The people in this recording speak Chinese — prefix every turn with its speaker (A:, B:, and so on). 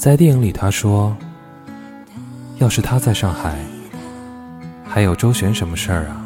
A: 在电影里，他说：“要是他在上海，还有周旋什么事儿啊？”